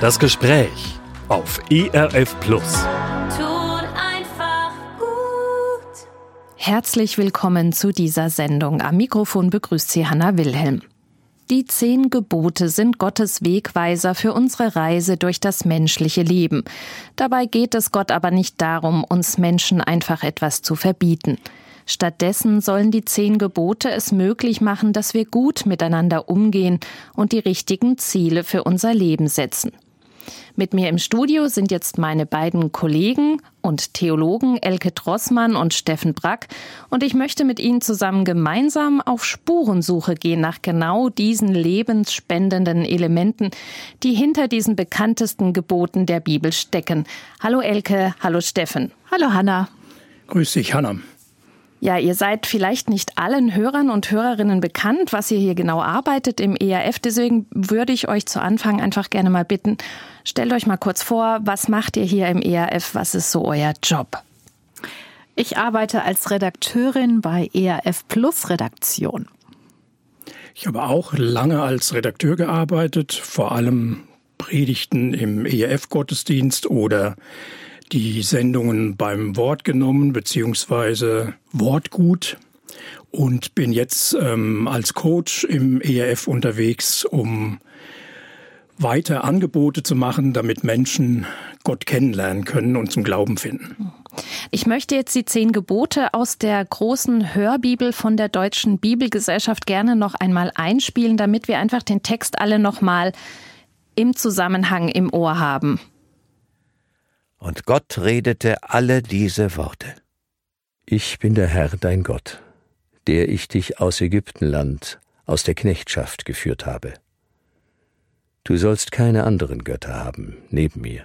Das Gespräch auf ERF Plus. Tut einfach gut. Herzlich willkommen zu dieser Sendung. Am Mikrofon begrüßt Sie Hanna Wilhelm. Die zehn Gebote sind Gottes Wegweiser für unsere Reise durch das menschliche Leben. Dabei geht es Gott aber nicht darum, uns Menschen einfach etwas zu verbieten. Stattdessen sollen die zehn Gebote es möglich machen, dass wir gut miteinander umgehen und die richtigen Ziele für unser Leben setzen. Mit mir im Studio sind jetzt meine beiden Kollegen und Theologen Elke Drossmann und Steffen Brack und ich möchte mit Ihnen zusammen gemeinsam auf Spurensuche gehen nach genau diesen lebensspendenden Elementen, die hinter diesen bekanntesten Geboten der Bibel stecken. Hallo Elke, hallo Steffen. Hallo Hanna. Grüß dich, Hanna. Ja, ihr seid vielleicht nicht allen Hörern und Hörerinnen bekannt, was ihr hier genau arbeitet im ERF. Deswegen würde ich euch zu Anfang einfach gerne mal bitten, stellt euch mal kurz vor, was macht ihr hier im ERF? Was ist so euer Job? Ich arbeite als Redakteurin bei ERF Plus Redaktion. Ich habe auch lange als Redakteur gearbeitet, vor allem Predigten im ERF-Gottesdienst oder die Sendungen beim Wort genommen beziehungsweise Wortgut und bin jetzt ähm, als Coach im ERF unterwegs, um weiter Angebote zu machen, damit Menschen Gott kennenlernen können und zum Glauben finden. Ich möchte jetzt die zehn Gebote aus der großen Hörbibel von der Deutschen Bibelgesellschaft gerne noch einmal einspielen, damit wir einfach den Text alle noch mal im Zusammenhang im Ohr haben. Und Gott redete alle diese Worte. Ich bin der Herr dein Gott, der ich dich aus Ägyptenland, aus der Knechtschaft geführt habe. Du sollst keine anderen Götter haben neben mir.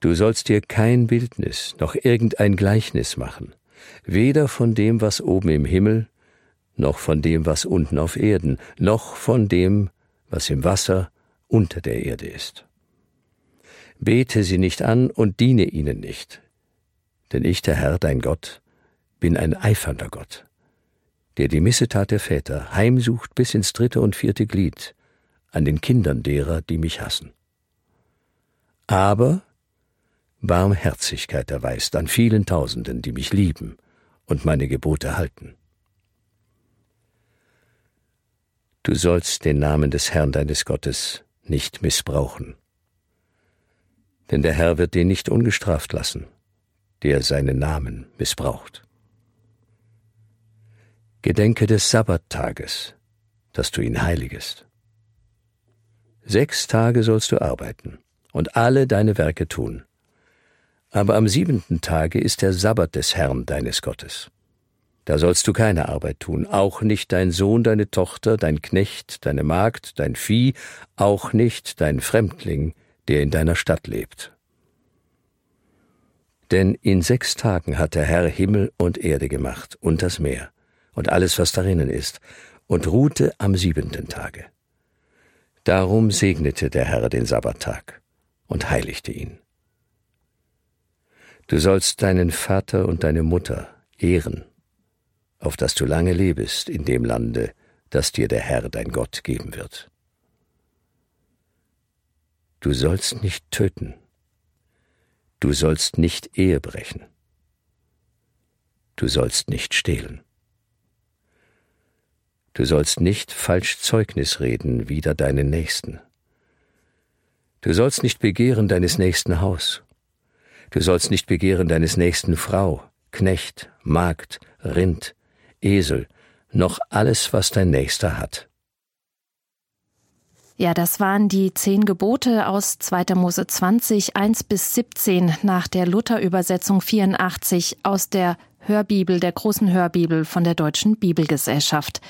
Du sollst dir kein Bildnis noch irgendein Gleichnis machen, weder von dem, was oben im Himmel, noch von dem, was unten auf Erden, noch von dem, was im Wasser unter der Erde ist. Bete sie nicht an und diene ihnen nicht. Denn ich, der Herr, dein Gott, bin ein eifernder Gott, der die Missetat der Väter heimsucht bis ins dritte und vierte Glied an den Kindern derer, die mich hassen. Aber Barmherzigkeit erweist an vielen Tausenden, die mich lieben und meine Gebote halten. Du sollst den Namen des Herrn deines Gottes nicht missbrauchen denn der Herr wird den nicht ungestraft lassen, der seinen Namen missbraucht. Gedenke des Sabbattages, dass du ihn heiligest. Sechs Tage sollst du arbeiten und alle deine Werke tun. Aber am siebenten Tage ist der Sabbat des Herrn deines Gottes. Da sollst du keine Arbeit tun, auch nicht dein Sohn, deine Tochter, dein Knecht, deine Magd, dein Vieh, auch nicht dein Fremdling, der in deiner Stadt lebt. Denn in sechs Tagen hat der Herr Himmel und Erde gemacht und das Meer und alles, was darinnen ist, und ruhte am siebenten Tage. Darum segnete der Herr den Sabbattag und heiligte ihn. Du sollst deinen Vater und deine Mutter ehren, auf dass du lange lebest in dem Lande, das dir der Herr dein Gott geben wird. Du sollst nicht töten. Du sollst nicht Ehe brechen. Du sollst nicht stehlen. Du sollst nicht falsch Zeugnis reden wider deinen Nächsten. Du sollst nicht begehren deines nächsten Haus. Du sollst nicht begehren deines nächsten Frau, Knecht, Magd, Rind, Esel, noch alles, was dein Nächster hat. Ja, das waren die zehn Gebote aus 2. Mose 20, 1 bis 17 nach der Luther-Übersetzung 84 aus der Hörbibel, der großen Hörbibel von der Deutschen Bibelgesellschaft.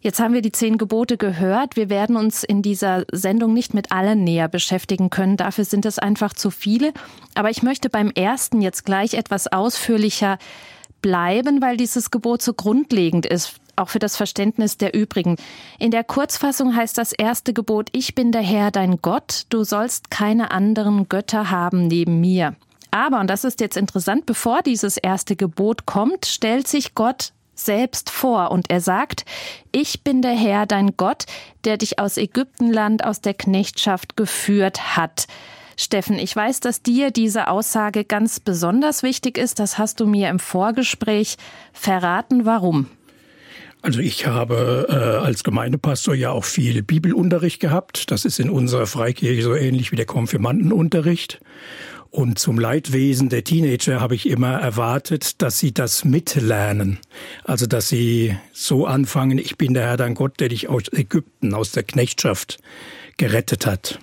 Jetzt haben wir die zehn Gebote gehört. Wir werden uns in dieser Sendung nicht mit allen näher beschäftigen können. Dafür sind es einfach zu viele. Aber ich möchte beim ersten jetzt gleich etwas ausführlicher bleiben, weil dieses Gebot so grundlegend ist auch für das Verständnis der übrigen. In der Kurzfassung heißt das erste Gebot, ich bin der Herr dein Gott, du sollst keine anderen Götter haben neben mir. Aber, und das ist jetzt interessant, bevor dieses erste Gebot kommt, stellt sich Gott selbst vor und er sagt, ich bin der Herr, dein Gott, der dich aus Ägyptenland, aus der Knechtschaft geführt hat. Steffen, ich weiß, dass dir diese Aussage ganz besonders wichtig ist. Das hast du mir im Vorgespräch verraten. Warum? Also ich habe äh, als Gemeindepastor ja auch viel Bibelunterricht gehabt. Das ist in unserer Freikirche so ähnlich wie der Konfirmandenunterricht. Und zum Leidwesen der Teenager habe ich immer erwartet, dass sie das mitlernen. Also dass sie so anfangen, ich bin der Herr dein Gott, der dich aus Ägypten, aus der Knechtschaft gerettet hat.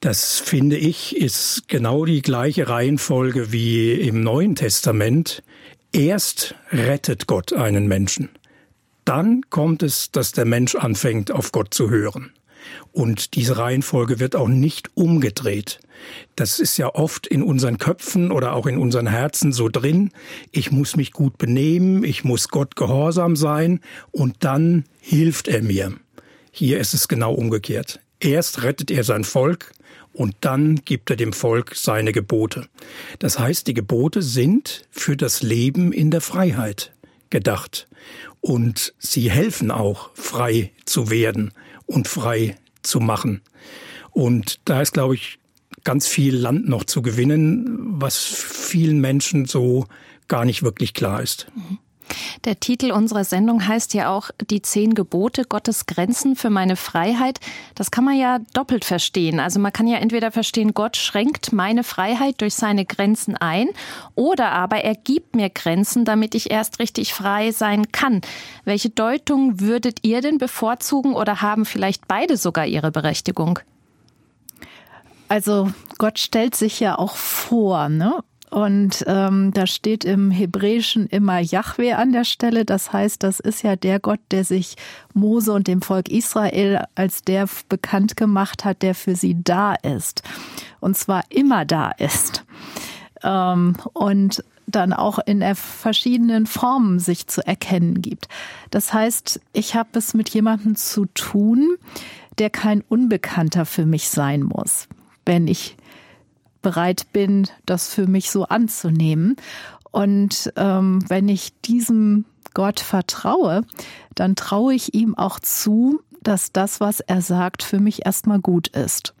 Das finde ich ist genau die gleiche Reihenfolge wie im Neuen Testament. Erst rettet Gott einen Menschen dann kommt es, dass der Mensch anfängt, auf Gott zu hören. Und diese Reihenfolge wird auch nicht umgedreht. Das ist ja oft in unseren Köpfen oder auch in unseren Herzen so drin. Ich muss mich gut benehmen, ich muss Gott gehorsam sein und dann hilft er mir. Hier ist es genau umgekehrt. Erst rettet er sein Volk und dann gibt er dem Volk seine Gebote. Das heißt, die Gebote sind für das Leben in der Freiheit gedacht und sie helfen auch, frei zu werden und frei zu machen. Und da ist, glaube ich, ganz viel Land noch zu gewinnen, was vielen Menschen so gar nicht wirklich klar ist. Mhm. Der Titel unserer Sendung heißt ja auch Die zehn Gebote, Gottes Grenzen für meine Freiheit. Das kann man ja doppelt verstehen. Also man kann ja entweder verstehen, Gott schränkt meine Freiheit durch seine Grenzen ein oder aber er gibt mir Grenzen, damit ich erst richtig frei sein kann. Welche Deutung würdet ihr denn bevorzugen oder haben vielleicht beide sogar ihre Berechtigung? Also Gott stellt sich ja auch vor, ne? Und ähm, da steht im Hebräischen immer Yahweh an der Stelle. Das heißt, das ist ja der Gott, der sich Mose und dem Volk Israel als der bekannt gemacht hat, der für sie da ist. Und zwar immer da ist. Ähm, und dann auch in verschiedenen Formen sich zu erkennen gibt. Das heißt, ich habe es mit jemandem zu tun, der kein Unbekannter für mich sein muss. Wenn ich bereit bin, das für mich so anzunehmen. Und ähm, wenn ich diesem Gott vertraue, dann traue ich ihm auch zu, dass das, was er sagt, für mich erstmal gut ist.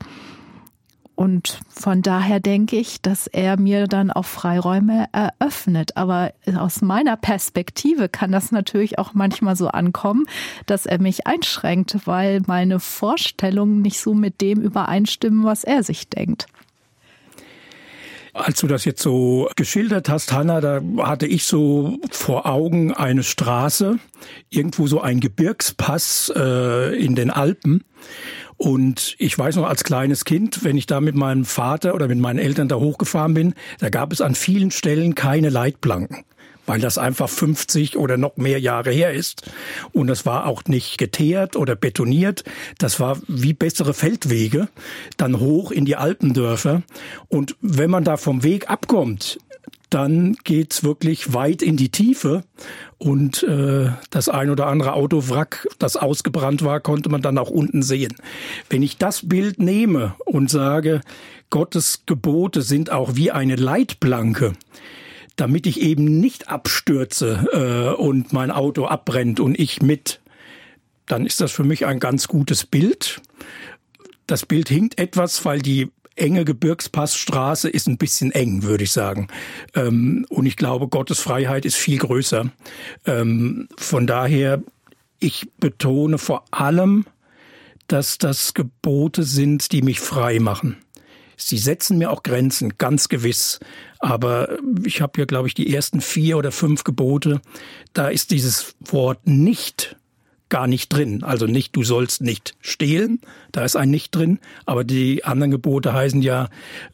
Und von daher denke ich, dass er mir dann auch Freiräume eröffnet. Aber aus meiner Perspektive kann das natürlich auch manchmal so ankommen, dass er mich einschränkt, weil meine Vorstellungen nicht so mit dem übereinstimmen, was er sich denkt. Als du das jetzt so geschildert hast, Hanna, da hatte ich so vor Augen eine Straße, irgendwo so ein Gebirgspass äh, in den Alpen. Und ich weiß noch als kleines Kind, wenn ich da mit meinem Vater oder mit meinen Eltern da hochgefahren bin, da gab es an vielen Stellen keine Leitplanken weil das einfach 50 oder noch mehr Jahre her ist. Und das war auch nicht geteert oder betoniert. Das war wie bessere Feldwege, dann hoch in die Alpendörfer. Und wenn man da vom Weg abkommt, dann geht's wirklich weit in die Tiefe und äh, das ein oder andere Autowrack, das ausgebrannt war, konnte man dann auch unten sehen. Wenn ich das Bild nehme und sage, Gottes Gebote sind auch wie eine Leitplanke, damit ich eben nicht abstürze äh, und mein Auto abbrennt und ich mit, dann ist das für mich ein ganz gutes Bild. Das Bild hinkt etwas, weil die enge Gebirgspassstraße ist ein bisschen eng, würde ich sagen. Ähm, und ich glaube, Gottes Freiheit ist viel größer. Ähm, von daher, ich betone vor allem, dass das Gebote sind, die mich frei machen. Sie setzen mir auch Grenzen, ganz gewiss. Aber ich habe hier, glaube ich, die ersten vier oder fünf Gebote. Da ist dieses Wort nicht gar nicht drin. Also nicht, du sollst nicht stehlen, da ist ein nicht drin. Aber die anderen Gebote heißen ja,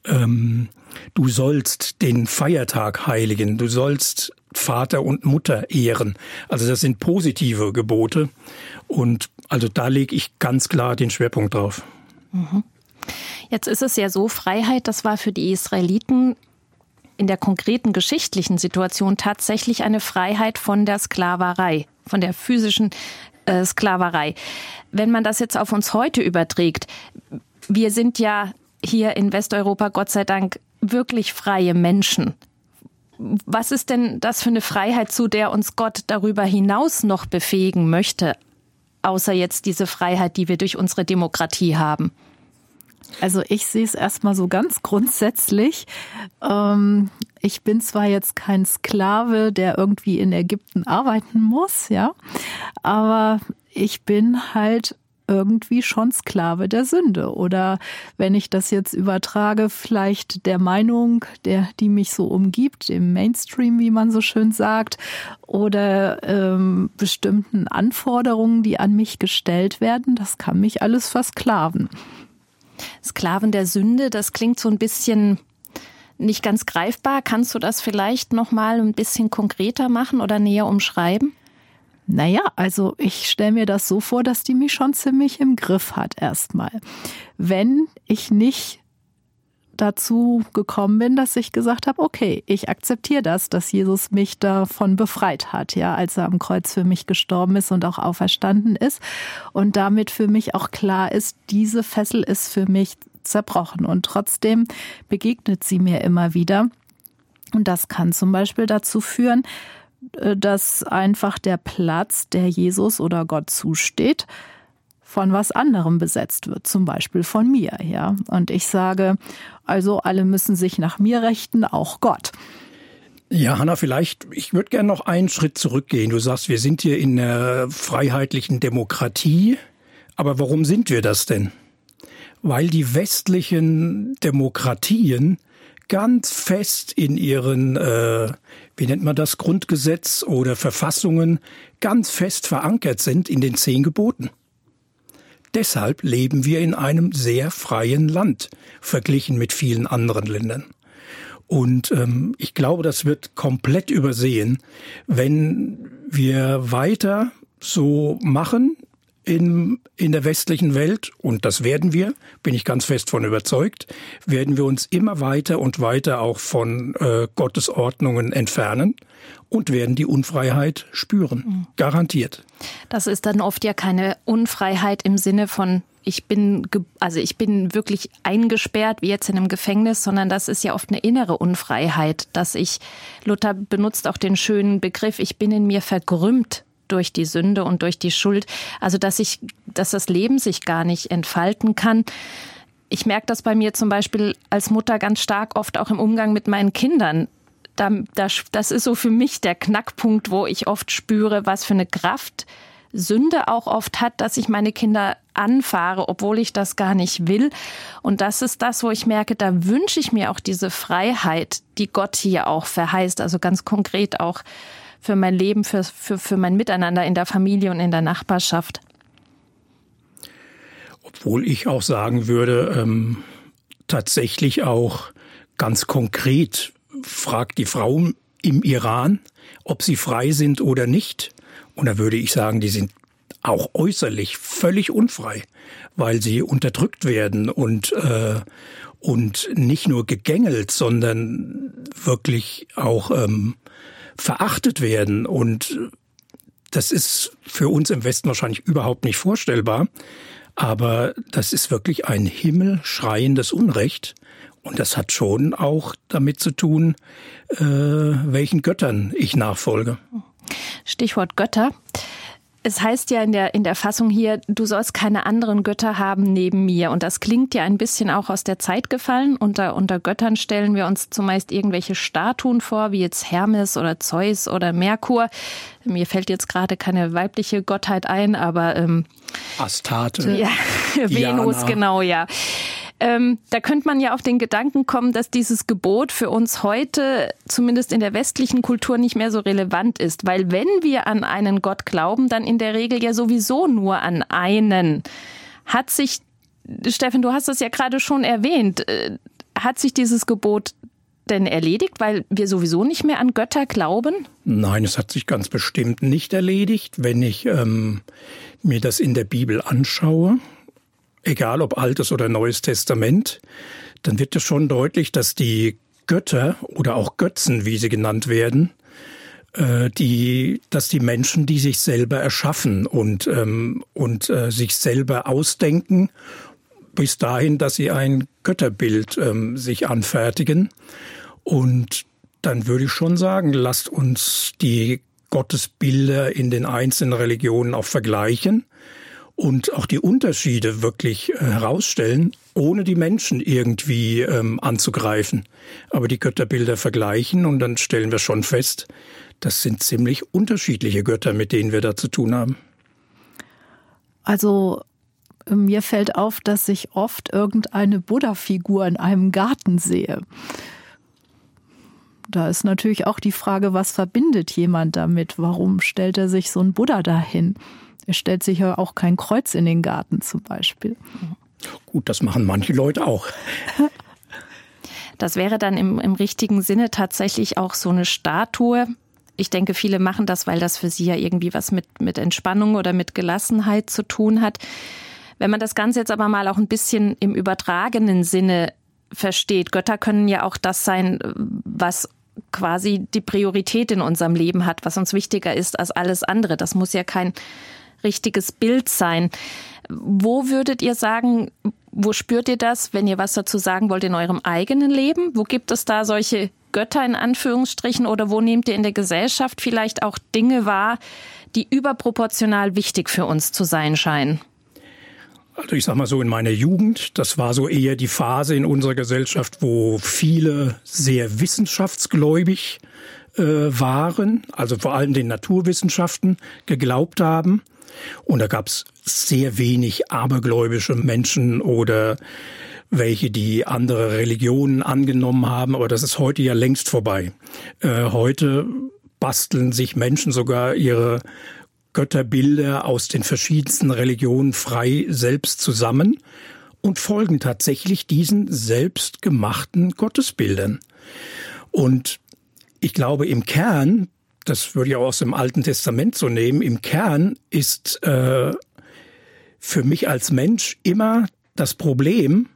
ähm, du sollst den Feiertag heiligen, du sollst Vater und Mutter ehren. Also das sind positive Gebote. Und also da lege ich ganz klar den Schwerpunkt drauf. Mhm. Jetzt ist es ja so, Freiheit, das war für die Israeliten in der konkreten geschichtlichen Situation tatsächlich eine Freiheit von der Sklaverei, von der physischen äh, Sklaverei. Wenn man das jetzt auf uns heute überträgt, wir sind ja hier in Westeuropa Gott sei Dank wirklich freie Menschen. was ist denn das für eine Freiheit, zu der uns Gott darüber hinaus noch befähigen möchte, außer jetzt diese Freiheit, die wir durch unsere Demokratie haben? Also ich sehe es erstmal so ganz grundsätzlich. Ähm, ich bin zwar jetzt kein Sklave, der irgendwie in Ägypten arbeiten muss, ja, aber ich bin halt irgendwie schon Sklave der Sünde. Oder wenn ich das jetzt übertrage, vielleicht der Meinung, der, die mich so umgibt, im Mainstream, wie man so schön sagt, oder ähm, bestimmten Anforderungen, die an mich gestellt werden, das kann mich alles versklaven. Sklaven der Sünde, das klingt so ein bisschen nicht ganz greifbar. Kannst du das vielleicht noch mal ein bisschen konkreter machen oder näher umschreiben? Naja, also ich stelle mir das so vor, dass die mich schon ziemlich im Griff hat erstmal. Wenn ich nicht dazu gekommen bin, dass ich gesagt habe, okay, ich akzeptiere das, dass Jesus mich davon befreit hat, ja, als er am Kreuz für mich gestorben ist und auch auferstanden ist und damit für mich auch klar ist, diese Fessel ist für mich zerbrochen und trotzdem begegnet sie mir immer wieder. Und das kann zum Beispiel dazu führen, äh, dass einfach der Platz, der Jesus oder Gott zusteht, von was anderem besetzt wird, zum Beispiel von mir, ja. Und ich sage, also alle müssen sich nach mir richten, auch Gott. Ja, Hanna, vielleicht, ich würde gerne noch einen Schritt zurückgehen. Du sagst, wir sind hier in einer freiheitlichen Demokratie. Aber warum sind wir das denn? Weil die westlichen Demokratien ganz fest in ihren, äh, wie nennt man das, Grundgesetz oder Verfassungen ganz fest verankert sind in den zehn Geboten. Deshalb leben wir in einem sehr freien Land, verglichen mit vielen anderen Ländern. Und ähm, ich glaube, das wird komplett übersehen, wenn wir weiter so machen in, in der westlichen Welt, und das werden wir, bin ich ganz fest von überzeugt, werden wir uns immer weiter und weiter auch von äh, Gottes Ordnungen entfernen und werden die Unfreiheit spüren. Mhm. Garantiert. Das ist dann oft ja keine Unfreiheit im Sinne von ich bin, also ich bin wirklich eingesperrt, wie jetzt in einem Gefängnis, sondern das ist ja oft eine innere Unfreiheit, dass ich, Luther benutzt auch den schönen Begriff, ich bin in mir vergrümmt durch die Sünde und durch die Schuld. Also, dass ich, dass das Leben sich gar nicht entfalten kann. Ich merke das bei mir zum Beispiel als Mutter ganz stark oft auch im Umgang mit meinen Kindern. Da, das, das ist so für mich der Knackpunkt, wo ich oft spüre, was für eine Kraft Sünde auch oft hat, dass ich meine Kinder anfahre, obwohl ich das gar nicht will. Und das ist das, wo ich merke, da wünsche ich mir auch diese Freiheit, die Gott hier auch verheißt. Also ganz konkret auch für mein Leben, für, für, für mein Miteinander in der Familie und in der Nachbarschaft. Obwohl ich auch sagen würde, ähm, tatsächlich auch ganz konkret fragt die Frau im Iran, ob sie frei sind oder nicht. Und da würde ich sagen, die sind auch äußerlich völlig unfrei, weil sie unterdrückt werden und, äh, und nicht nur gegängelt, sondern wirklich auch ähm, verachtet werden. Und das ist für uns im Westen wahrscheinlich überhaupt nicht vorstellbar. Aber das ist wirklich ein himmelschreiendes Unrecht. Und das hat schon auch damit zu tun, äh, welchen Göttern ich nachfolge. Stichwort Götter. Es heißt ja in der, in der Fassung hier, du sollst keine anderen Götter haben neben mir. Und das klingt ja ein bisschen auch aus der Zeit gefallen. Unter, unter Göttern stellen wir uns zumeist irgendwelche Statuen vor, wie jetzt Hermes oder Zeus oder Merkur. Mir fällt jetzt gerade keine weibliche Gottheit ein, aber ähm, Astarte. Ja, Venus, genau, ja. Ähm, da könnte man ja auf den Gedanken kommen, dass dieses Gebot für uns heute, zumindest in der westlichen Kultur, nicht mehr so relevant ist. Weil wenn wir an einen Gott glauben, dann in der Regel ja sowieso nur an einen. Hat sich, Steffen, du hast es ja gerade schon erwähnt, äh, hat sich dieses Gebot denn erledigt, weil wir sowieso nicht mehr an Götter glauben? Nein, es hat sich ganz bestimmt nicht erledigt. Wenn ich ähm, mir das in der Bibel anschaue, egal ob Altes oder Neues Testament, dann wird es schon deutlich, dass die Götter oder auch Götzen, wie sie genannt werden, äh, die, dass die Menschen, die sich selber erschaffen und, ähm, und äh, sich selber ausdenken, bis dahin, dass sie ein Götterbild ähm, sich anfertigen. Und dann würde ich schon sagen, lasst uns die Gottesbilder in den einzelnen Religionen auch vergleichen und auch die Unterschiede wirklich äh, herausstellen, ohne die Menschen irgendwie ähm, anzugreifen. Aber die Götterbilder vergleichen und dann stellen wir schon fest, das sind ziemlich unterschiedliche Götter, mit denen wir da zu tun haben. Also mir fällt auf, dass ich oft irgendeine Buddha-Figur in einem Garten sehe. Da ist natürlich auch die Frage, was verbindet jemand damit? Warum stellt er sich so ein Buddha dahin? Er stellt sich ja auch kein Kreuz in den Garten zum Beispiel. Gut, das machen manche Leute auch. Das wäre dann im, im richtigen Sinne tatsächlich auch so eine Statue. Ich denke, viele machen das, weil das für sie ja irgendwie was mit, mit Entspannung oder mit Gelassenheit zu tun hat. Wenn man das Ganze jetzt aber mal auch ein bisschen im übertragenen Sinne versteht, Götter können ja auch das sein, was quasi die Priorität in unserem Leben hat, was uns wichtiger ist als alles andere. Das muss ja kein richtiges Bild sein. Wo würdet ihr sagen, wo spürt ihr das, wenn ihr was dazu sagen wollt in eurem eigenen Leben? Wo gibt es da solche Götter in Anführungsstrichen oder wo nehmt ihr in der Gesellschaft vielleicht auch Dinge wahr, die überproportional wichtig für uns zu sein scheinen? Also ich sag mal so, in meiner Jugend, das war so eher die Phase in unserer Gesellschaft, wo viele sehr wissenschaftsgläubig äh, waren, also vor allem den Naturwissenschaften geglaubt haben. Und da gab's sehr wenig abergläubische Menschen oder welche, die andere Religionen angenommen haben, aber das ist heute ja längst vorbei. Äh, heute basteln sich Menschen sogar ihre Götterbilder aus den verschiedensten Religionen frei selbst zusammen und folgen tatsächlich diesen selbstgemachten Gottesbildern. Und ich glaube, im Kern, das würde ich auch aus dem Alten Testament so nehmen, im Kern ist äh, für mich als Mensch immer das Problem,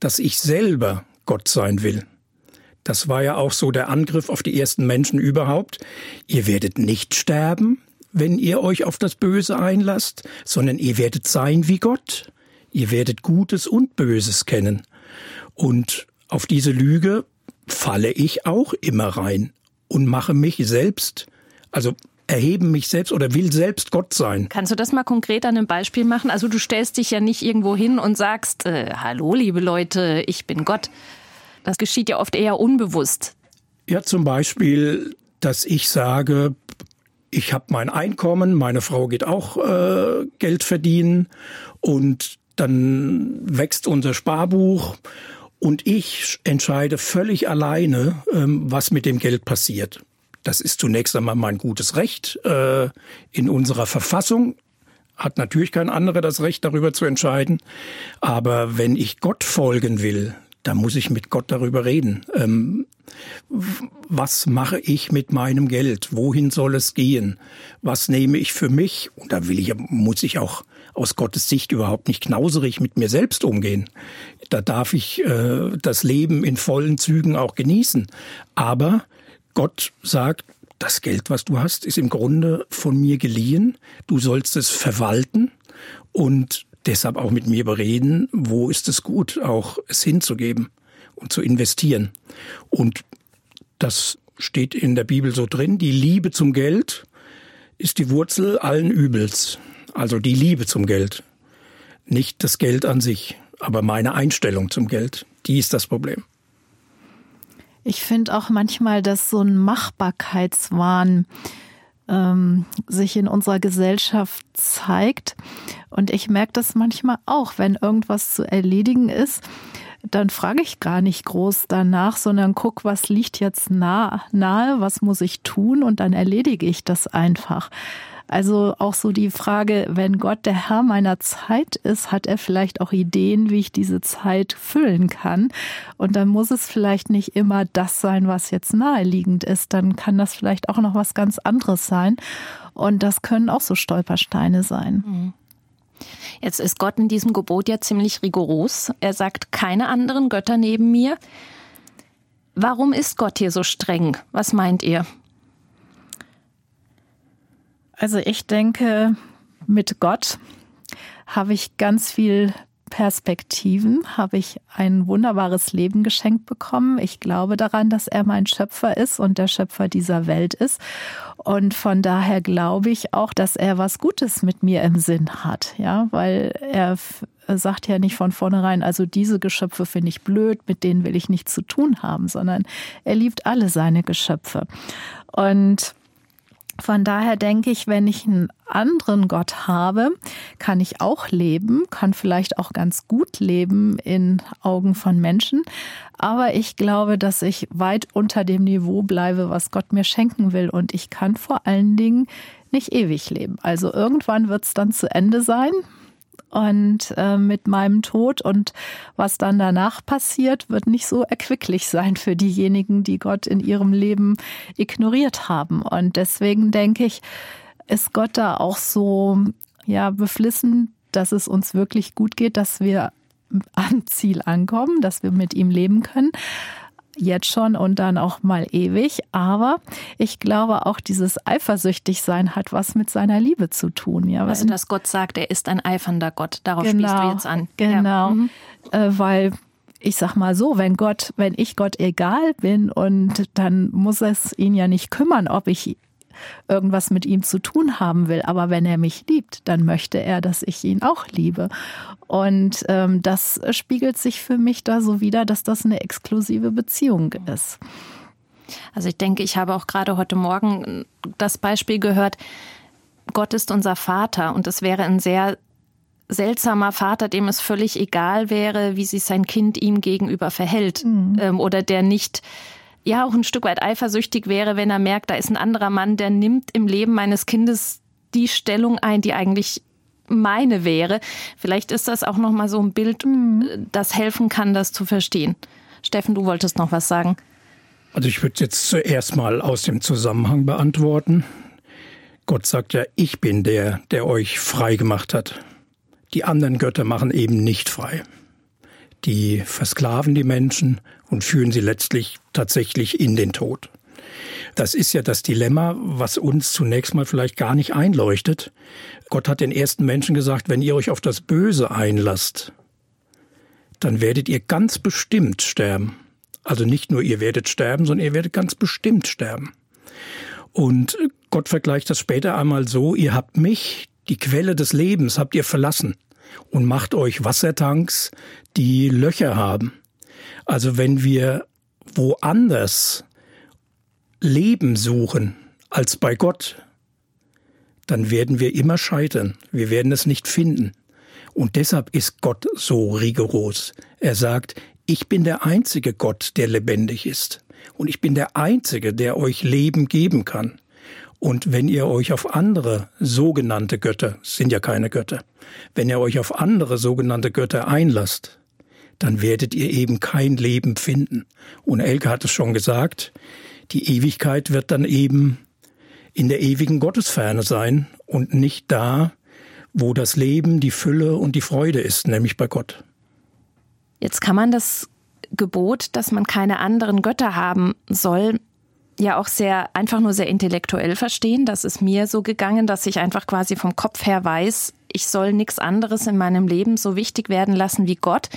dass ich selber Gott sein will. Das war ja auch so der Angriff auf die ersten Menschen überhaupt. Ihr werdet nicht sterben, wenn ihr euch auf das Böse einlasst, sondern ihr werdet sein wie Gott. Ihr werdet Gutes und Böses kennen. Und auf diese Lüge falle ich auch immer rein und mache mich selbst, also erheben mich selbst oder will selbst Gott sein. Kannst du das mal konkret an einem Beispiel machen? Also du stellst dich ja nicht irgendwo hin und sagst, äh, hallo liebe Leute, ich bin Gott. Das geschieht ja oft eher unbewusst. Ja, zum Beispiel, dass ich sage, ich habe mein Einkommen, meine Frau geht auch äh, Geld verdienen und dann wächst unser Sparbuch und ich entscheide völlig alleine, ähm, was mit dem Geld passiert. Das ist zunächst einmal mein gutes Recht äh, in unserer Verfassung. Hat natürlich kein anderer das Recht, darüber zu entscheiden. Aber wenn ich Gott folgen will, dann muss ich mit Gott darüber reden. Ähm, was mache ich mit meinem Geld? Wohin soll es gehen? Was nehme ich für mich? Und da will ich, muss ich auch aus Gottes Sicht überhaupt nicht knauserig mit mir selbst umgehen. Da darf ich äh, das Leben in vollen Zügen auch genießen. Aber Gott sagt, das Geld, was du hast, ist im Grunde von mir geliehen. Du sollst es verwalten und deshalb auch mit mir bereden, wo ist es gut, auch es hinzugeben und zu investieren. Und das steht in der Bibel so drin, die Liebe zum Geld ist die Wurzel allen Übels. Also die Liebe zum Geld. Nicht das Geld an sich, aber meine Einstellung zum Geld. Die ist das Problem. Ich finde auch manchmal, dass so ein Machbarkeitswahn ähm, sich in unserer Gesellschaft zeigt. Und ich merke das manchmal auch, wenn irgendwas zu erledigen ist, dann frage ich gar nicht groß danach, sondern guck, was liegt jetzt nah, nahe, was muss ich tun und dann erledige ich das einfach. Also auch so die Frage, wenn Gott der Herr meiner Zeit ist, hat er vielleicht auch Ideen, wie ich diese Zeit füllen kann. Und dann muss es vielleicht nicht immer das sein, was jetzt naheliegend ist. Dann kann das vielleicht auch noch was ganz anderes sein. Und das können auch so Stolpersteine sein. Mhm. Jetzt ist Gott in diesem Gebot ja ziemlich rigoros. Er sagt keine anderen Götter neben mir. Warum ist Gott hier so streng? Was meint ihr? Also ich denke, mit Gott habe ich ganz viel Perspektiven habe ich ein wunderbares Leben geschenkt bekommen. Ich glaube daran, dass er mein Schöpfer ist und der Schöpfer dieser Welt ist. Und von daher glaube ich auch, dass er was Gutes mit mir im Sinn hat. Ja, weil er sagt ja nicht von vornherein, also diese Geschöpfe finde ich blöd, mit denen will ich nichts zu tun haben, sondern er liebt alle seine Geschöpfe. Und von daher denke ich, wenn ich einen anderen Gott habe, kann ich auch leben, kann vielleicht auch ganz gut leben in Augen von Menschen. Aber ich glaube, dass ich weit unter dem Niveau bleibe, was Gott mir schenken will. Und ich kann vor allen Dingen nicht ewig leben. Also irgendwann wird es dann zu Ende sein und äh, mit meinem Tod und was dann danach passiert, wird nicht so erquicklich sein für diejenigen, die Gott in ihrem Leben ignoriert haben. Und deswegen denke ich, ist Gott da auch so ja beflissen, dass es uns wirklich gut geht, dass wir am Ziel ankommen, dass wir mit ihm leben können jetzt schon und dann auch mal ewig. Aber ich glaube auch dieses Eifersüchtigsein hat was mit seiner Liebe zu tun. Ja, also, dass Gott sagt, er ist ein eifernder Gott. Darauf genau, spielst du jetzt an. Genau. Ja. Mhm. Äh, weil ich sag mal so, wenn Gott, wenn ich Gott egal bin und dann muss es ihn ja nicht kümmern, ob ich irgendwas mit ihm zu tun haben will. Aber wenn er mich liebt, dann möchte er, dass ich ihn auch liebe. Und ähm, das spiegelt sich für mich da so wieder, dass das eine exklusive Beziehung ist. Also ich denke, ich habe auch gerade heute Morgen das Beispiel gehört, Gott ist unser Vater und es wäre ein sehr seltsamer Vater, dem es völlig egal wäre, wie sich sein Kind ihm gegenüber verhält mhm. ähm, oder der nicht ja auch ein Stück weit eifersüchtig wäre, wenn er merkt, da ist ein anderer Mann, der nimmt im Leben meines Kindes die Stellung ein, die eigentlich meine wäre. Vielleicht ist das auch noch mal so ein Bild, mhm. das helfen kann, das zu verstehen. Steffen, du wolltest noch was sagen. Also ich würde jetzt zuerst mal aus dem Zusammenhang beantworten. Gott sagt ja, ich bin der, der euch frei gemacht hat. Die anderen Götter machen eben nicht frei. Die versklaven die Menschen und führen sie letztlich tatsächlich in den Tod. Das ist ja das Dilemma, was uns zunächst mal vielleicht gar nicht einleuchtet. Gott hat den ersten Menschen gesagt, wenn ihr euch auf das Böse einlasst, dann werdet ihr ganz bestimmt sterben. Also nicht nur ihr werdet sterben, sondern ihr werdet ganz bestimmt sterben. Und Gott vergleicht das später einmal so, ihr habt mich, die Quelle des Lebens, habt ihr verlassen und macht euch Wassertanks, die Löcher haben. Also wenn wir woanders Leben suchen als bei Gott, dann werden wir immer scheitern. Wir werden es nicht finden. Und deshalb ist Gott so rigoros. Er sagt, ich bin der einzige Gott, der lebendig ist. Und ich bin der einzige, der euch Leben geben kann. Und wenn ihr euch auf andere sogenannte Götter, sind ja keine Götter, wenn ihr euch auf andere sogenannte Götter einlasst, dann werdet ihr eben kein Leben finden. Und Elke hat es schon gesagt, die Ewigkeit wird dann eben in der ewigen Gottesferne sein und nicht da, wo das Leben, die Fülle und die Freude ist, nämlich bei Gott. Jetzt kann man das Gebot, dass man keine anderen Götter haben soll, ja auch sehr einfach nur sehr intellektuell verstehen. Das ist mir so gegangen, dass ich einfach quasi vom Kopf her weiß, ich soll nichts anderes in meinem Leben so wichtig werden lassen wie Gott.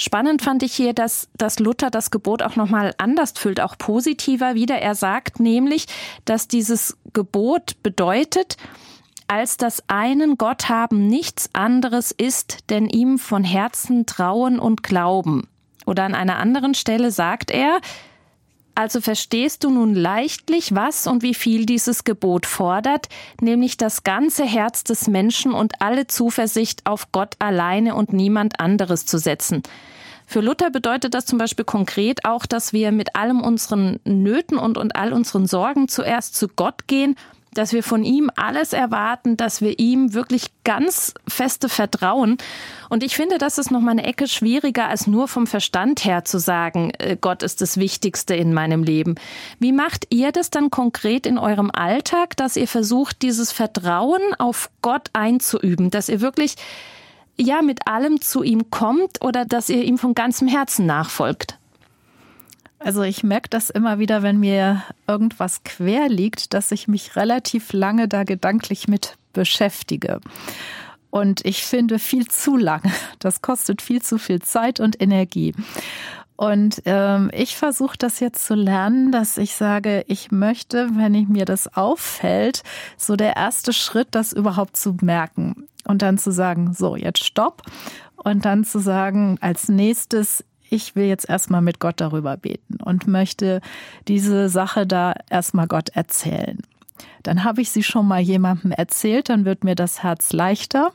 Spannend fand ich hier, dass, dass Luther das Gebot auch nochmal anders füllt, auch positiver wieder. Er sagt nämlich, dass dieses Gebot bedeutet, als das einen Gott haben nichts anderes ist, denn ihm von Herzen trauen und glauben. Oder an einer anderen Stelle sagt er, also verstehst du nun leichtlich, was und wie viel dieses Gebot fordert, nämlich das ganze Herz des Menschen und alle Zuversicht auf Gott alleine und niemand anderes zu setzen. Für Luther bedeutet das zum Beispiel konkret auch, dass wir mit allem unseren Nöten und, und all unseren Sorgen zuerst zu Gott gehen dass wir von ihm alles erwarten, dass wir ihm wirklich ganz feste vertrauen. Und ich finde, das ist noch mal eine Ecke schwieriger, als nur vom Verstand her zu sagen, äh, Gott ist das Wichtigste in meinem Leben. Wie macht ihr das dann konkret in eurem Alltag, dass ihr versucht, dieses Vertrauen auf Gott einzuüben, dass ihr wirklich ja mit allem zu ihm kommt oder dass ihr ihm von ganzem Herzen nachfolgt? Also ich merke das immer wieder, wenn mir irgendwas quer liegt, dass ich mich relativ lange da gedanklich mit beschäftige. Und ich finde viel zu lang. Das kostet viel zu viel Zeit und Energie. Und ähm, ich versuche das jetzt zu lernen, dass ich sage, ich möchte, wenn ich mir das auffällt, so der erste Schritt, das überhaupt zu merken und dann zu sagen, so, jetzt stopp. Und dann zu sagen, als nächstes, ich will jetzt erstmal mit Gott darüber beten und möchte diese Sache da erstmal Gott erzählen. Dann habe ich sie schon mal jemandem erzählt, dann wird mir das Herz leichter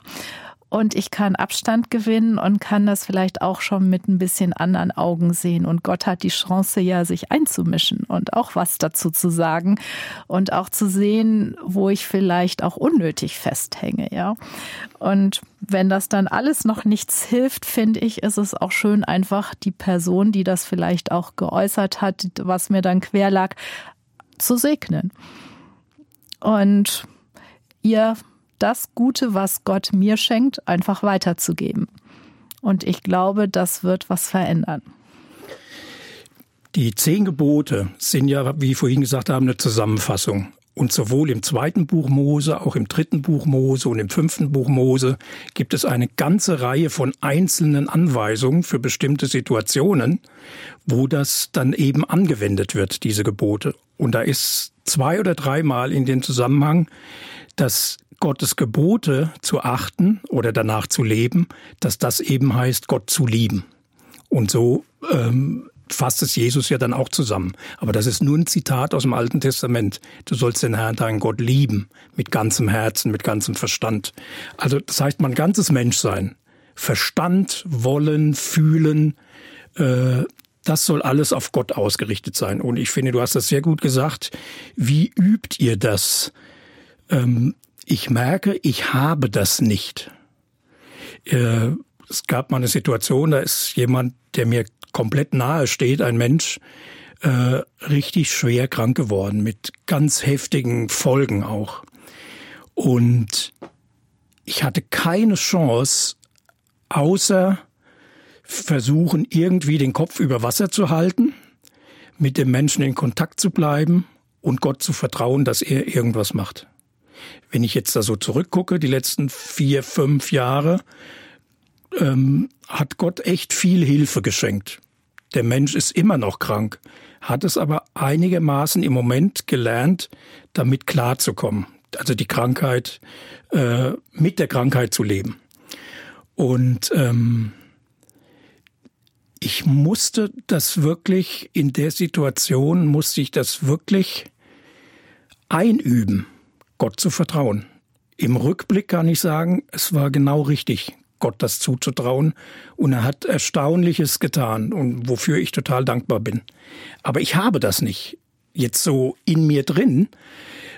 und ich kann Abstand gewinnen und kann das vielleicht auch schon mit ein bisschen anderen Augen sehen. Und Gott hat die Chance ja, sich einzumischen und auch was dazu zu sagen und auch zu sehen, wo ich vielleicht auch unnötig festhänge, ja. Und wenn das dann alles noch nichts hilft, finde ich, ist es auch schön, einfach die Person, die das vielleicht auch geäußert hat, was mir dann quer lag, zu segnen. Und ihr das Gute, was Gott mir schenkt, einfach weiterzugeben. Und ich glaube, das wird was verändern. Die zehn Gebote sind ja, wie ich vorhin gesagt habe, eine Zusammenfassung. Und sowohl im zweiten Buch Mose, auch im dritten Buch Mose und im fünften Buch Mose gibt es eine ganze Reihe von einzelnen Anweisungen für bestimmte Situationen, wo das dann eben angewendet wird, diese Gebote. Und da ist zwei oder dreimal in dem Zusammenhang, dass Gottes Gebote zu achten oder danach zu leben, dass das eben heißt, Gott zu lieben. Und so ähm, fasst es Jesus ja dann auch zusammen. Aber das ist nur ein Zitat aus dem Alten Testament. Du sollst den Herrn, deinen Gott lieben, mit ganzem Herzen, mit ganzem Verstand. Also das heißt, mein ganzes Menschsein, Verstand, Wollen, Fühlen, äh, das soll alles auf Gott ausgerichtet sein. Und ich finde, du hast das sehr gut gesagt. Wie übt ihr das? Ähm, ich merke, ich habe das nicht. Äh, es gab mal eine Situation, da ist jemand, der mir komplett nahe steht, ein Mensch, äh, richtig schwer krank geworden, mit ganz heftigen Folgen auch. Und ich hatte keine Chance, außer versuchen, irgendwie den Kopf über Wasser zu halten, mit dem Menschen in Kontakt zu bleiben und Gott zu vertrauen, dass er irgendwas macht. Wenn ich jetzt da so zurückgucke, die letzten vier, fünf Jahre, ähm, hat Gott echt viel Hilfe geschenkt. Der Mensch ist immer noch krank, hat es aber einigermaßen im Moment gelernt, damit klarzukommen. Also die Krankheit, äh, mit der Krankheit zu leben. Und ähm, ich musste das wirklich, in der Situation musste ich das wirklich einüben, Gott zu vertrauen. Im Rückblick kann ich sagen, es war genau richtig. Gott das zuzutrauen. Und er hat Erstaunliches getan und wofür ich total dankbar bin. Aber ich habe das nicht jetzt so in mir drin,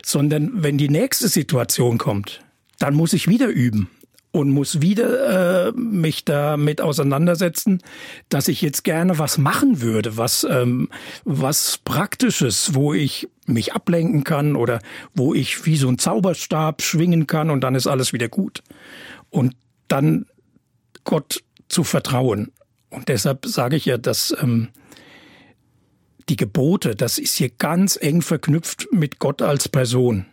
sondern wenn die nächste Situation kommt, dann muss ich wieder üben und muss wieder äh, mich damit auseinandersetzen, dass ich jetzt gerne was machen würde, was ähm, was praktisches, wo ich mich ablenken kann oder wo ich wie so ein Zauberstab schwingen kann und dann ist alles wieder gut. Und dann Gott zu vertrauen. Und deshalb sage ich ja, dass ähm, die Gebote, das ist hier ganz eng verknüpft mit Gott als Person.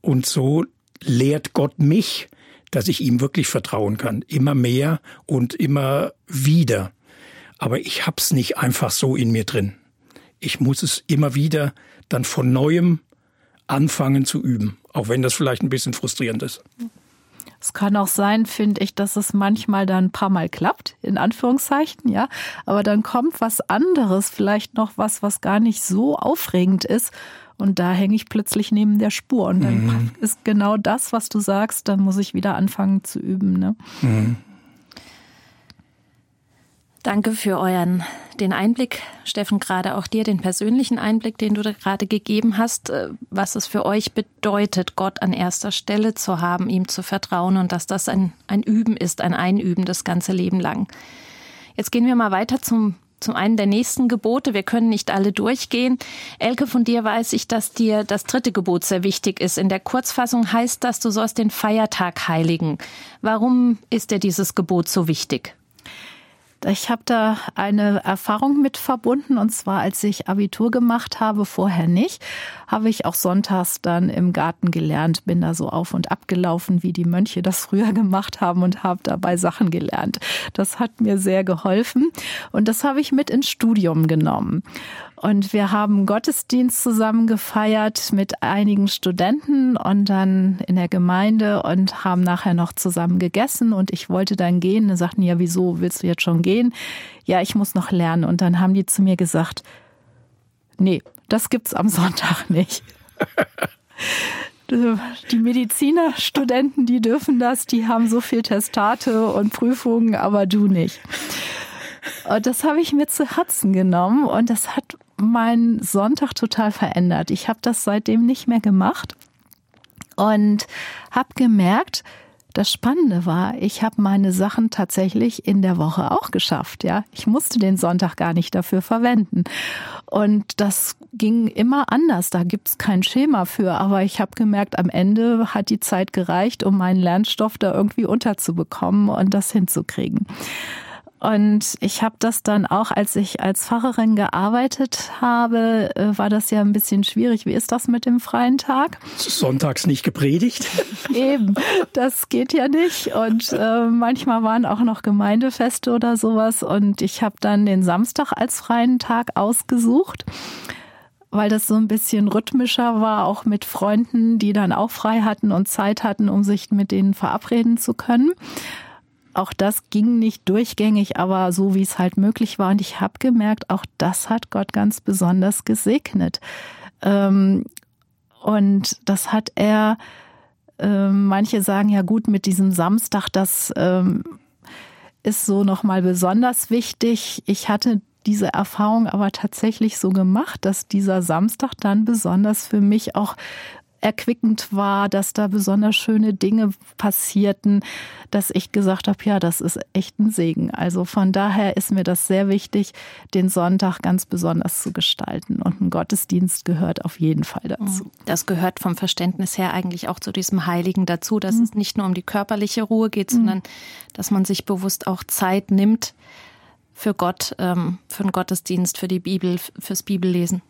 Und so lehrt Gott mich, dass ich ihm wirklich vertrauen kann. Immer mehr und immer wieder. Aber ich hab's nicht einfach so in mir drin. Ich muss es immer wieder dann von neuem anfangen zu üben. Auch wenn das vielleicht ein bisschen frustrierend ist. Es kann auch sein, finde ich, dass es manchmal dann ein paar Mal klappt, in Anführungszeichen, ja. Aber dann kommt was anderes, vielleicht noch was, was gar nicht so aufregend ist. Und da hänge ich plötzlich neben der Spur. Und dann mhm. ist genau das, was du sagst, dann muss ich wieder anfangen zu üben. Ne? Mhm. Danke für euren den Einblick, Steffen, gerade auch dir, den persönlichen Einblick, den du da gerade gegeben hast, äh, was es für euch bedeutet, Gott an erster Stelle zu haben, ihm zu vertrauen und dass das ein, ein Üben ist, ein Einüben das ganze Leben lang. Jetzt gehen wir mal weiter zum zum einen der nächsten Gebote. Wir können nicht alle durchgehen. Elke, von dir weiß ich, dass dir das dritte Gebot sehr wichtig ist. In der Kurzfassung heißt das, du sollst den Feiertag heiligen. Warum ist dir dieses Gebot so wichtig? Ich habe da eine Erfahrung mit verbunden und zwar als ich Abitur gemacht habe, vorher nicht, habe ich auch sonntags dann im Garten gelernt, bin da so auf und ab gelaufen, wie die Mönche das früher gemacht haben und habe dabei Sachen gelernt. Das hat mir sehr geholfen und das habe ich mit ins Studium genommen. Und wir haben Gottesdienst zusammen gefeiert mit einigen Studenten und dann in der Gemeinde und haben nachher noch zusammen gegessen. Und ich wollte dann gehen. Und sagten, ja, wieso willst du jetzt schon gehen? Ja, ich muss noch lernen. Und dann haben die zu mir gesagt, nee, das gibt's am Sonntag nicht. Die Medizinerstudenten, die dürfen das, die haben so viel Testate und Prüfungen, aber du nicht. Und das habe ich mir zu Herzen genommen und das hat meinen Sonntag total verändert. Ich habe das seitdem nicht mehr gemacht und habe gemerkt, das Spannende war, ich habe meine Sachen tatsächlich in der Woche auch geschafft. Ja, ich musste den Sonntag gar nicht dafür verwenden. Und das ging immer anders. Da gibt's kein Schema für. Aber ich habe gemerkt, am Ende hat die Zeit gereicht, um meinen Lernstoff da irgendwie unterzubekommen und das hinzukriegen. Und ich habe das dann auch, als ich als Pfarrerin gearbeitet habe, äh, war das ja ein bisschen schwierig. Wie ist das mit dem freien Tag? Sonntags nicht gepredigt. Eben, das geht ja nicht. Und äh, manchmal waren auch noch Gemeindefeste oder sowas. Und ich habe dann den Samstag als freien Tag ausgesucht weil das so ein bisschen rhythmischer war, auch mit Freunden, die dann auch frei hatten und Zeit hatten, um sich mit denen verabreden zu können. Auch das ging nicht durchgängig, aber so wie es halt möglich war. Und ich habe gemerkt, auch das hat Gott ganz besonders gesegnet. Ähm, und das hat er, ähm, manche sagen ja gut, mit diesem Samstag, das ähm, ist so nochmal besonders wichtig. Ich hatte diese Erfahrung aber tatsächlich so gemacht, dass dieser Samstag dann besonders für mich auch erquickend war, dass da besonders schöne Dinge passierten, dass ich gesagt habe, ja, das ist echt ein Segen. Also von daher ist mir das sehr wichtig, den Sonntag ganz besonders zu gestalten. Und ein Gottesdienst gehört auf jeden Fall dazu. Mhm. Das gehört vom Verständnis her eigentlich auch zu diesem Heiligen dazu, dass mhm. es nicht nur um die körperliche Ruhe geht, mhm. sondern dass man sich bewusst auch Zeit nimmt für Gott, ähm, für den Gottesdienst, für die Bibel, fürs Bibellesen.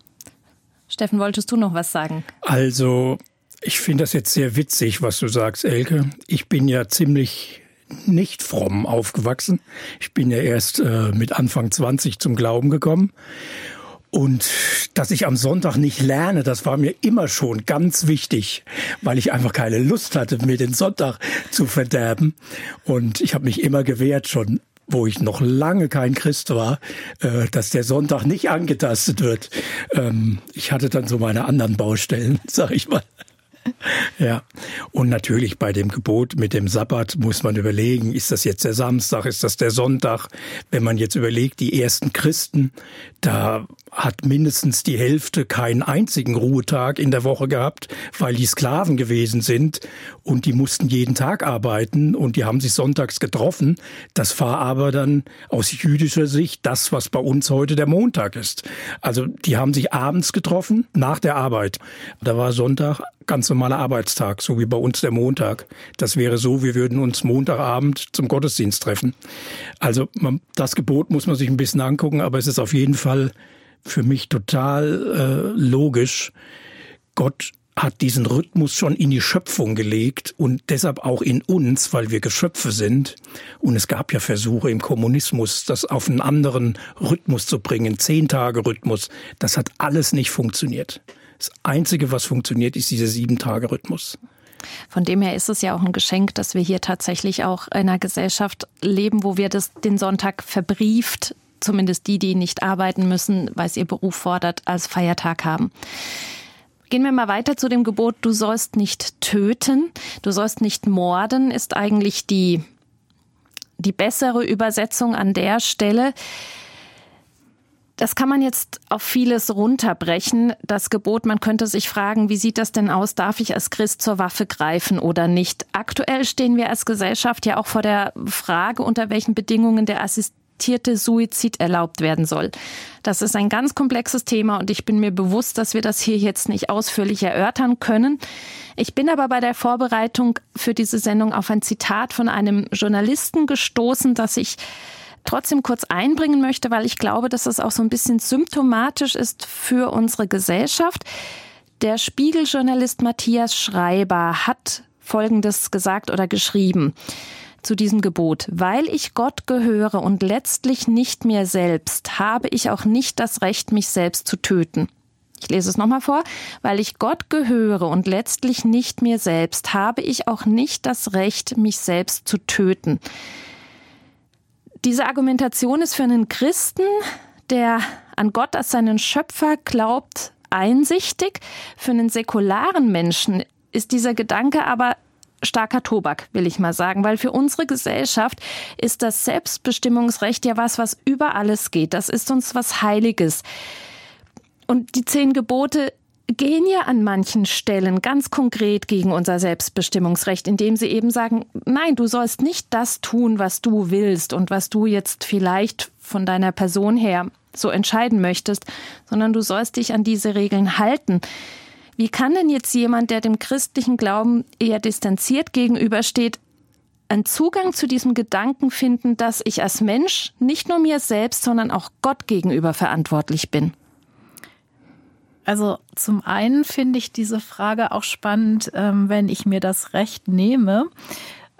Steffen, wolltest du noch was sagen? Also, ich finde das jetzt sehr witzig, was du sagst, Elke. Ich bin ja ziemlich nicht fromm aufgewachsen. Ich bin ja erst äh, mit Anfang 20 zum Glauben gekommen. Und dass ich am Sonntag nicht lerne, das war mir immer schon ganz wichtig, weil ich einfach keine Lust hatte, mir den Sonntag zu verderben. Und ich habe mich immer gewehrt, schon wo ich noch lange kein Christ war, äh, dass der Sonntag nicht angetastet wird. Ähm, ich hatte dann so meine anderen Baustellen, sag ich mal. Ja, und natürlich bei dem Gebot mit dem Sabbat muss man überlegen, ist das jetzt der Samstag, ist das der Sonntag? Wenn man jetzt überlegt, die ersten Christen, da hat mindestens die Hälfte keinen einzigen Ruhetag in der Woche gehabt, weil die Sklaven gewesen sind und die mussten jeden Tag arbeiten und die haben sich sonntags getroffen. Das war aber dann aus jüdischer Sicht das, was bei uns heute der Montag ist. Also die haben sich abends getroffen, nach der Arbeit. Da war Sonntag ganz normaler Arbeitstag, so wie bei uns der Montag. Das wäre so, wir würden uns Montagabend zum Gottesdienst treffen. Also das Gebot muss man sich ein bisschen angucken, aber es ist auf jeden Fall für mich total äh, logisch. Gott hat diesen Rhythmus schon in die Schöpfung gelegt und deshalb auch in uns, weil wir Geschöpfe sind. Und es gab ja Versuche im Kommunismus, das auf einen anderen Rhythmus zu bringen, Zehn-Tage-Rhythmus. Das hat alles nicht funktioniert. Das Einzige, was funktioniert, ist dieser Sieben-Tage-Rhythmus. Von dem her ist es ja auch ein Geschenk, dass wir hier tatsächlich auch in einer Gesellschaft leben, wo wir das, den Sonntag verbrieft, zumindest die, die nicht arbeiten müssen, weil es ihr Beruf fordert, als Feiertag haben. Gehen wir mal weiter zu dem Gebot, du sollst nicht töten, du sollst nicht morden, ist eigentlich die, die bessere Übersetzung an der Stelle. Das kann man jetzt auf vieles runterbrechen. Das Gebot, man könnte sich fragen, wie sieht das denn aus? Darf ich als Christ zur Waffe greifen oder nicht? Aktuell stehen wir als Gesellschaft ja auch vor der Frage, unter welchen Bedingungen der assistierte Suizid erlaubt werden soll. Das ist ein ganz komplexes Thema und ich bin mir bewusst, dass wir das hier jetzt nicht ausführlich erörtern können. Ich bin aber bei der Vorbereitung für diese Sendung auf ein Zitat von einem Journalisten gestoßen, das ich trotzdem kurz einbringen möchte, weil ich glaube, dass es auch so ein bisschen symptomatisch ist für unsere Gesellschaft. Der Spiegeljournalist Matthias Schreiber hat Folgendes gesagt oder geschrieben zu diesem Gebot. Weil ich Gott gehöre und letztlich nicht mir selbst, habe ich auch nicht das Recht, mich selbst zu töten. Ich lese es nochmal vor. Weil ich Gott gehöre und letztlich nicht mir selbst, habe ich auch nicht das Recht, mich selbst zu töten. Diese Argumentation ist für einen Christen, der an Gott als seinen Schöpfer glaubt, einsichtig. Für einen säkularen Menschen ist dieser Gedanke aber starker Tobak, will ich mal sagen, weil für unsere Gesellschaft ist das Selbstbestimmungsrecht ja was, was über alles geht. Das ist uns was Heiliges. Und die zehn Gebote gehen ja an manchen Stellen ganz konkret gegen unser Selbstbestimmungsrecht, indem sie eben sagen, nein, du sollst nicht das tun, was du willst und was du jetzt vielleicht von deiner Person her so entscheiden möchtest, sondern du sollst dich an diese Regeln halten. Wie kann denn jetzt jemand, der dem christlichen Glauben eher distanziert gegenübersteht, einen Zugang zu diesem Gedanken finden, dass ich als Mensch nicht nur mir selbst, sondern auch Gott gegenüber verantwortlich bin? Also zum einen finde ich diese Frage auch spannend, ähm, wenn ich mir das Recht nehme,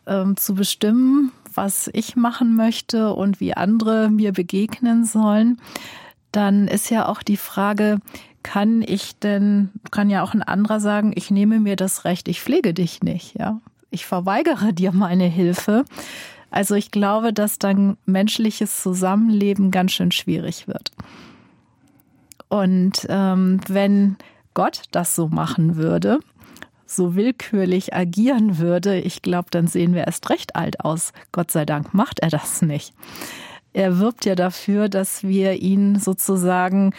ähm, zu bestimmen, was ich machen möchte und wie andere mir begegnen sollen, dann ist ja auch die Frage, kann ich denn, kann ja auch ein anderer sagen, ich nehme mir das Recht, ich pflege dich nicht, ja. Ich verweigere dir meine Hilfe. Also ich glaube, dass dann menschliches Zusammenleben ganz schön schwierig wird. Und ähm, wenn Gott das so machen würde, so willkürlich agieren würde, ich glaube, dann sehen wir erst recht alt aus. Gott sei Dank macht er das nicht. Er wirbt ja dafür, dass wir ihn sozusagen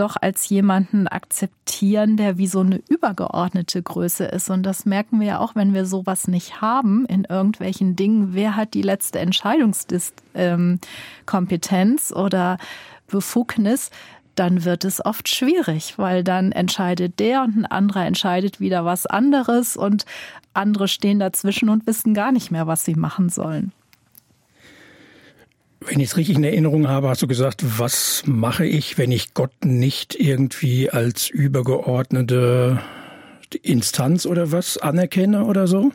doch als jemanden akzeptieren, der wie so eine übergeordnete Größe ist. Und das merken wir ja auch, wenn wir sowas nicht haben in irgendwelchen Dingen. Wer hat die letzte Entscheidungskompetenz oder Befugnis? dann wird es oft schwierig, weil dann entscheidet der und ein anderer entscheidet wieder was anderes und andere stehen dazwischen und wissen gar nicht mehr, was sie machen sollen. Wenn ich es richtig in Erinnerung habe, hast du gesagt, was mache ich, wenn ich Gott nicht irgendwie als übergeordnete Instanz oder was anerkenne oder so?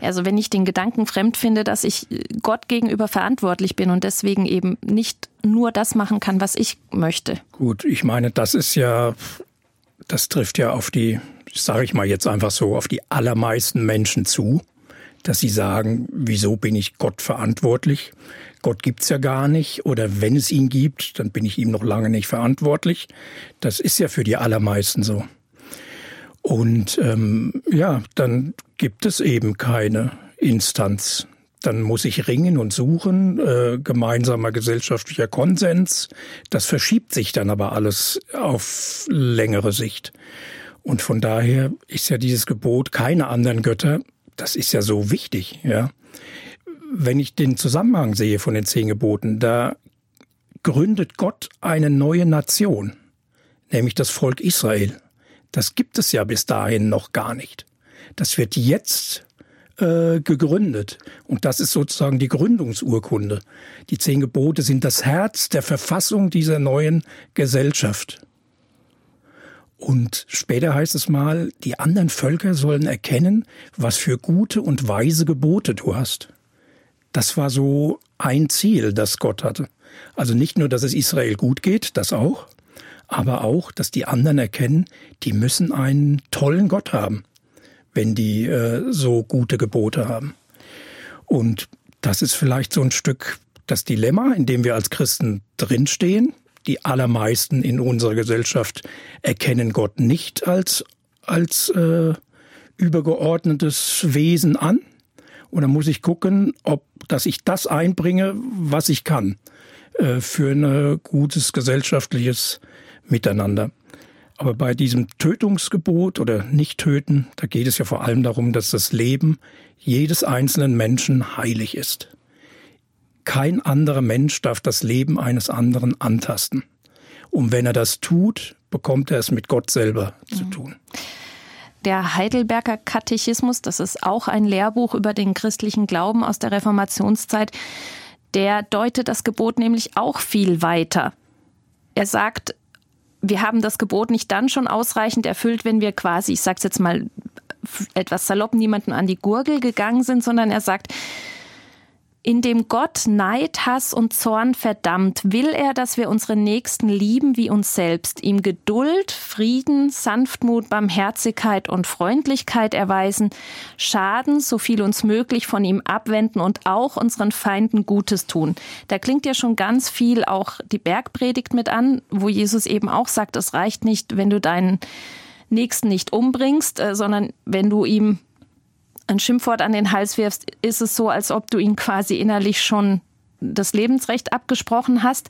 Also wenn ich den Gedanken fremd finde, dass ich Gott gegenüber verantwortlich bin und deswegen eben nicht nur das machen kann, was ich möchte. Gut, ich meine, das ist ja, das trifft ja auf die, sage ich mal jetzt einfach so, auf die allermeisten Menschen zu, dass sie sagen, wieso bin ich Gott verantwortlich? Gott gibt's ja gar nicht oder wenn es ihn gibt, dann bin ich ihm noch lange nicht verantwortlich. Das ist ja für die allermeisten so. Und ähm, ja, dann gibt es eben keine Instanz. Dann muss ich ringen und suchen, äh, gemeinsamer gesellschaftlicher Konsens. Das verschiebt sich dann aber alles auf längere Sicht. Und von daher ist ja dieses Gebot keine anderen Götter, das ist ja so wichtig, ja. Wenn ich den Zusammenhang sehe von den zehn Geboten, da gründet Gott eine neue Nation, nämlich das Volk Israel. Das gibt es ja bis dahin noch gar nicht. Das wird jetzt äh, gegründet. Und das ist sozusagen die Gründungsurkunde. Die zehn Gebote sind das Herz der Verfassung dieser neuen Gesellschaft. Und später heißt es mal, die anderen Völker sollen erkennen, was für gute und weise Gebote du hast. Das war so ein Ziel, das Gott hatte. Also nicht nur, dass es Israel gut geht, das auch, aber auch, dass die anderen erkennen, die müssen einen tollen Gott haben, wenn die äh, so gute Gebote haben. Und das ist vielleicht so ein Stück das Dilemma, in dem wir als Christen drinstehen. Die allermeisten in unserer Gesellschaft erkennen Gott nicht als, als äh, übergeordnetes Wesen an. Und dann muss ich gucken, ob, dass ich das einbringe, was ich kann, äh, für ein gutes gesellschaftliches miteinander. Aber bei diesem Tötungsgebot oder Nicht-Töten, da geht es ja vor allem darum, dass das Leben jedes einzelnen Menschen heilig ist. Kein anderer Mensch darf das Leben eines anderen antasten. Und wenn er das tut, bekommt er es mit Gott selber mhm. zu tun. Der Heidelberger Katechismus, das ist auch ein Lehrbuch über den christlichen Glauben aus der Reformationszeit, der deutet das Gebot nämlich auch viel weiter. Er sagt, wir haben das Gebot nicht dann schon ausreichend erfüllt, wenn wir quasi, ich sage es jetzt mal etwas salopp, niemanden an die Gurgel gegangen sind, sondern er sagt, indem Gott Neid, Hass und Zorn verdammt, will er, dass wir unsere Nächsten lieben wie uns selbst, ihm Geduld, Frieden, Sanftmut, Barmherzigkeit und Freundlichkeit erweisen, Schaden, so viel uns möglich von ihm abwenden und auch unseren Feinden Gutes tun. Da klingt ja schon ganz viel auch die Bergpredigt mit an, wo Jesus eben auch sagt, es reicht nicht, wenn du deinen Nächsten nicht umbringst, äh, sondern wenn du ihm ein Schimpfwort an den Hals wirfst, ist es so, als ob du ihn quasi innerlich schon das Lebensrecht abgesprochen hast.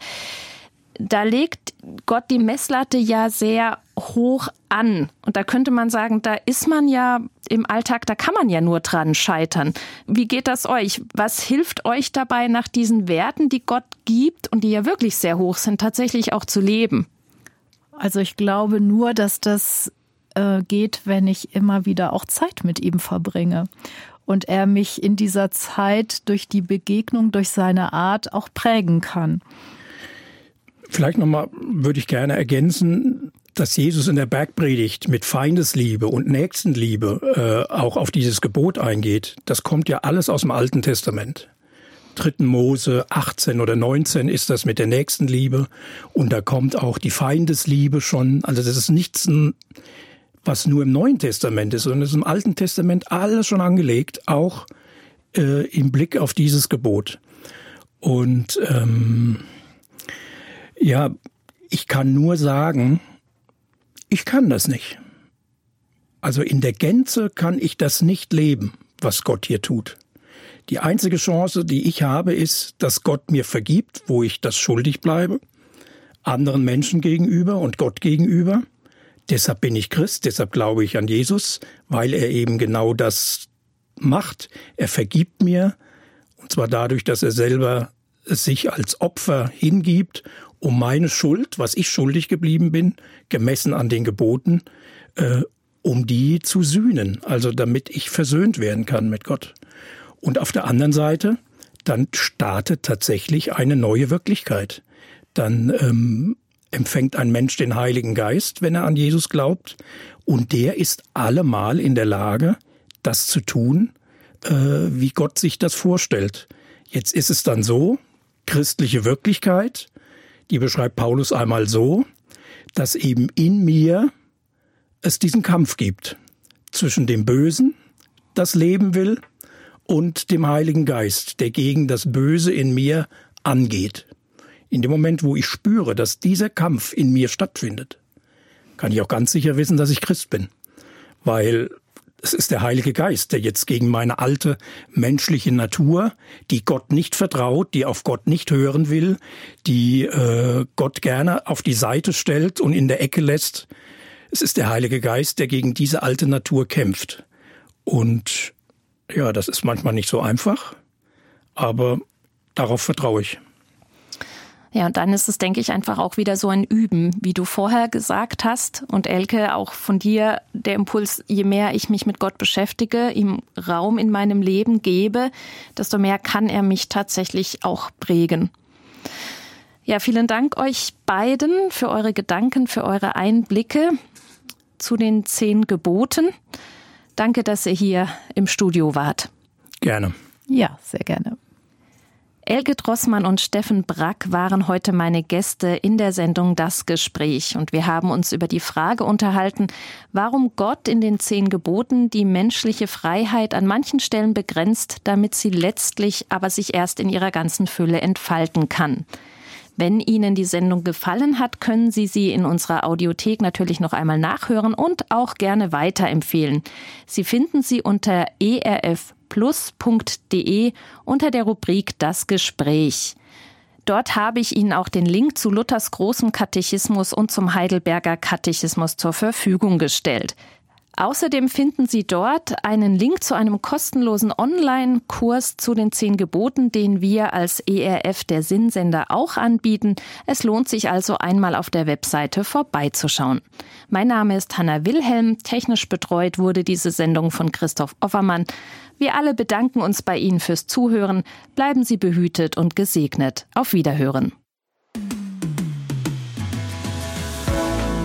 Da legt Gott die Messlatte ja sehr hoch an. Und da könnte man sagen, da ist man ja im Alltag, da kann man ja nur dran scheitern. Wie geht das euch? Was hilft euch dabei, nach diesen Werten, die Gott gibt und die ja wirklich sehr hoch sind, tatsächlich auch zu leben? Also ich glaube nur, dass das äh, geht, wenn ich immer wieder auch Zeit mit ihm verbringe und er mich in dieser Zeit durch die Begegnung, durch seine Art auch prägen kann. Vielleicht nochmal würde ich gerne ergänzen, dass Jesus in der Bergpredigt mit Feindesliebe und Nächstenliebe äh, auch auf dieses Gebot eingeht. Das kommt ja alles aus dem Alten Testament. 3. Mose 18 oder 19 ist das mit der Nächstenliebe und da kommt auch die Feindesliebe schon. Also das ist nichts was nur im Neuen Testament ist, sondern es ist im Alten Testament alles schon angelegt, auch äh, im Blick auf dieses Gebot. Und ähm, ja, ich kann nur sagen, ich kann das nicht. Also in der Gänze kann ich das nicht leben, was Gott hier tut. Die einzige Chance, die ich habe, ist, dass Gott mir vergibt, wo ich das schuldig bleibe, anderen Menschen gegenüber und Gott gegenüber. Deshalb bin ich Christ, deshalb glaube ich an Jesus, weil er eben genau das macht. Er vergibt mir, und zwar dadurch, dass er selber sich als Opfer hingibt, um meine Schuld, was ich schuldig geblieben bin, gemessen an den Geboten, äh, um die zu sühnen, also damit ich versöhnt werden kann mit Gott. Und auf der anderen Seite, dann startet tatsächlich eine neue Wirklichkeit. Dann ähm, empfängt ein Mensch den Heiligen Geist, wenn er an Jesus glaubt, und der ist allemal in der Lage, das zu tun, äh, wie Gott sich das vorstellt. Jetzt ist es dann so, christliche Wirklichkeit, die beschreibt Paulus einmal so, dass eben in mir es diesen Kampf gibt zwischen dem Bösen, das leben will, und dem Heiligen Geist, der gegen das Böse in mir angeht. In dem Moment, wo ich spüre, dass dieser Kampf in mir stattfindet, kann ich auch ganz sicher wissen, dass ich Christ bin. Weil es ist der Heilige Geist, der jetzt gegen meine alte menschliche Natur, die Gott nicht vertraut, die auf Gott nicht hören will, die äh, Gott gerne auf die Seite stellt und in der Ecke lässt. Es ist der Heilige Geist, der gegen diese alte Natur kämpft. Und ja, das ist manchmal nicht so einfach, aber darauf vertraue ich. Ja, und dann ist es, denke ich, einfach auch wieder so ein Üben, wie du vorher gesagt hast. Und Elke, auch von dir der Impuls, je mehr ich mich mit Gott beschäftige, ihm Raum in meinem Leben gebe, desto mehr kann er mich tatsächlich auch prägen. Ja, vielen Dank euch beiden für eure Gedanken, für eure Einblicke zu den zehn Geboten. Danke, dass ihr hier im Studio wart. Gerne. Ja, sehr gerne. Elke Drossmann und Steffen Brack waren heute meine Gäste in der Sendung Das Gespräch und wir haben uns über die Frage unterhalten, warum Gott in den zehn Geboten die menschliche Freiheit an manchen Stellen begrenzt, damit sie letztlich aber sich erst in ihrer ganzen Fülle entfalten kann. Wenn Ihnen die Sendung gefallen hat, können Sie sie in unserer Audiothek natürlich noch einmal nachhören und auch gerne weiterempfehlen. Sie finden sie unter ERF plus.de unter der Rubrik Das Gespräch. Dort habe ich Ihnen auch den Link zu Luthers großem Katechismus und zum Heidelberger Katechismus zur Verfügung gestellt. Außerdem finden Sie dort einen Link zu einem kostenlosen Online-Kurs zu den zehn Geboten, den wir als ERF der Sinnsender auch anbieten. Es lohnt sich also einmal auf der Webseite vorbeizuschauen. Mein Name ist Hanna Wilhelm. Technisch betreut wurde diese Sendung von Christoph Offermann. Wir alle bedanken uns bei Ihnen fürs Zuhören. Bleiben Sie behütet und gesegnet. Auf Wiederhören.